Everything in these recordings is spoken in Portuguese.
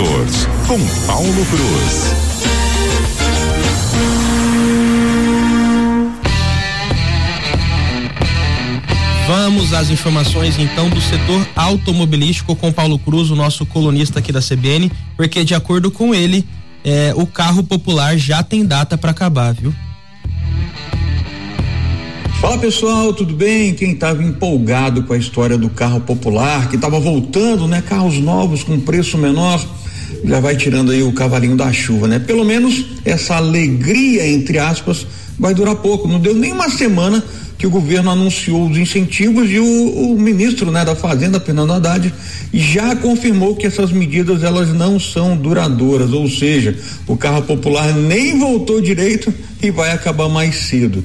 Motors com Paulo Cruz. Vamos às informações então do setor automobilístico com Paulo Cruz, o nosso colunista aqui da CBN, porque de acordo com ele, é, o carro popular já tem data para acabar, viu? Fala pessoal, tudo bem? Quem estava empolgado com a história do carro popular, que estava voltando, né? Carros novos com preço menor, já vai tirando aí o cavalinho da chuva, né? Pelo menos essa alegria, entre aspas, vai durar pouco. Não deu nem uma semana que o governo anunciou os incentivos e o, o, ministro né, da Fazenda, Fernando Haddad, já confirmou que essas medidas elas não são duradouras, ou seja, o carro popular nem voltou direito e vai acabar mais cedo.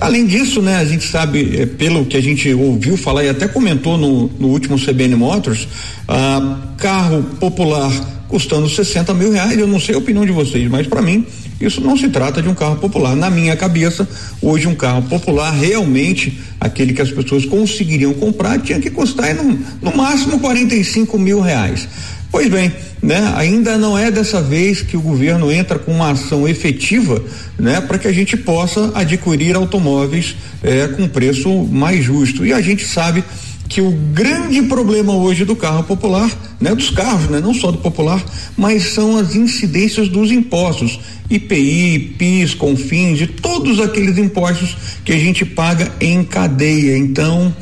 Além disso, né, a gente sabe, é, pelo que a gente ouviu falar e até comentou no, no último CBN Motors, ah, carro popular custando 60 mil reais. Eu não sei a opinião de vocês, mas para mim isso não se trata de um carro popular. Na minha cabeça, hoje um carro popular realmente, aquele que as pessoas conseguiriam comprar, tinha que custar no, no máximo 45 mil reais. Pois bem, né? Ainda não é dessa vez que o governo entra com uma ação efetiva, né? Para que a gente possa adquirir automóveis eh, com preço mais justo. E a gente sabe que o grande problema hoje do carro popular, né, dos carros, né, não só do popular, mas são as incidências dos impostos, IPI, PIS, CONFINS, de todos aqueles impostos que a gente paga em cadeia. Então,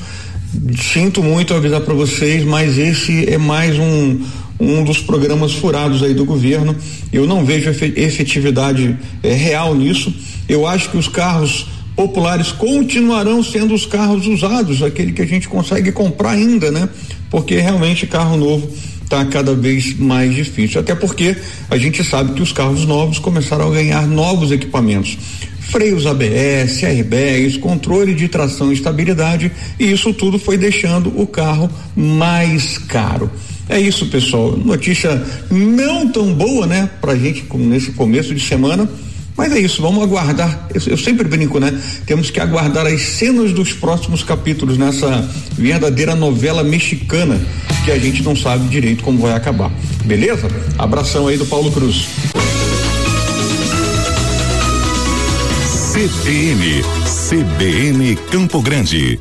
sinto muito avisar para vocês, mas esse é mais um um dos programas furados aí do governo. Eu não vejo efetividade eh, real nisso. Eu acho que os carros populares continuarão sendo os carros usados, aquele que a gente consegue comprar ainda, né? Porque realmente carro novo está cada vez mais difícil. Até porque a gente sabe que os carros novos começaram a ganhar novos equipamentos. Freios ABS, airbags, controle de tração e estabilidade, e isso tudo foi deixando o carro mais caro. É isso, pessoal. Notícia não tão boa, né, pra gente nesse começo de semana mas é isso, vamos aguardar. Eu, eu, sempre brinco, né? Temos que aguardar as cenas dos próximos capítulos nessa verdadeira novela mexicana que a gente não sabe direito como vai acabar. Beleza? Abração aí do Paulo Cruz. CBN, CBN Campo Grande.